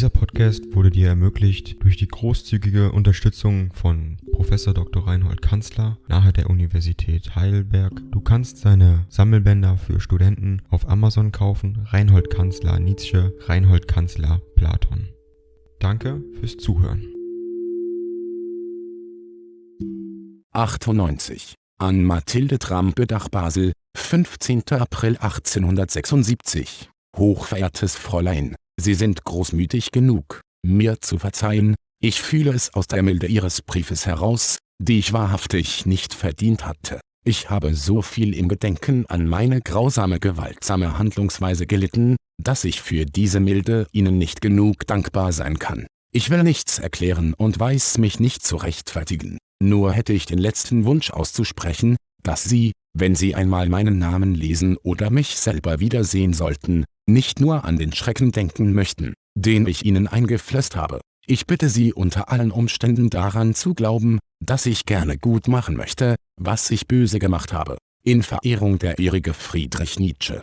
Dieser Podcast wurde dir ermöglicht durch die großzügige Unterstützung von Professor Dr. Reinhold Kanzler nahe der Universität Heidelberg. Du kannst seine Sammelbänder für Studenten auf Amazon kaufen. Reinhold Kanzler Nietzsche, Reinhold Kanzler Platon. Danke fürs Zuhören. 98. An Mathilde Trampedach Basel, 15. April 1876. Hochverehrtes Fräulein, Sie sind großmütig genug, mir zu verzeihen, ich fühle es aus der Milde Ihres Briefes heraus, die ich wahrhaftig nicht verdient hatte. Ich habe so viel im Gedenken an meine grausame gewaltsame Handlungsweise gelitten, dass ich für diese Milde Ihnen nicht genug dankbar sein kann. Ich will nichts erklären und weiß mich nicht zu rechtfertigen, nur hätte ich den letzten Wunsch auszusprechen, dass Sie, wenn Sie einmal meinen Namen lesen oder mich selber wiedersehen sollten, nicht nur an den Schrecken denken möchten, den ich Ihnen eingeflößt habe. Ich bitte Sie unter allen Umständen daran zu glauben, dass ich gerne gut machen möchte, was ich böse gemacht habe. In Verehrung der Ehrige Friedrich Nietzsche.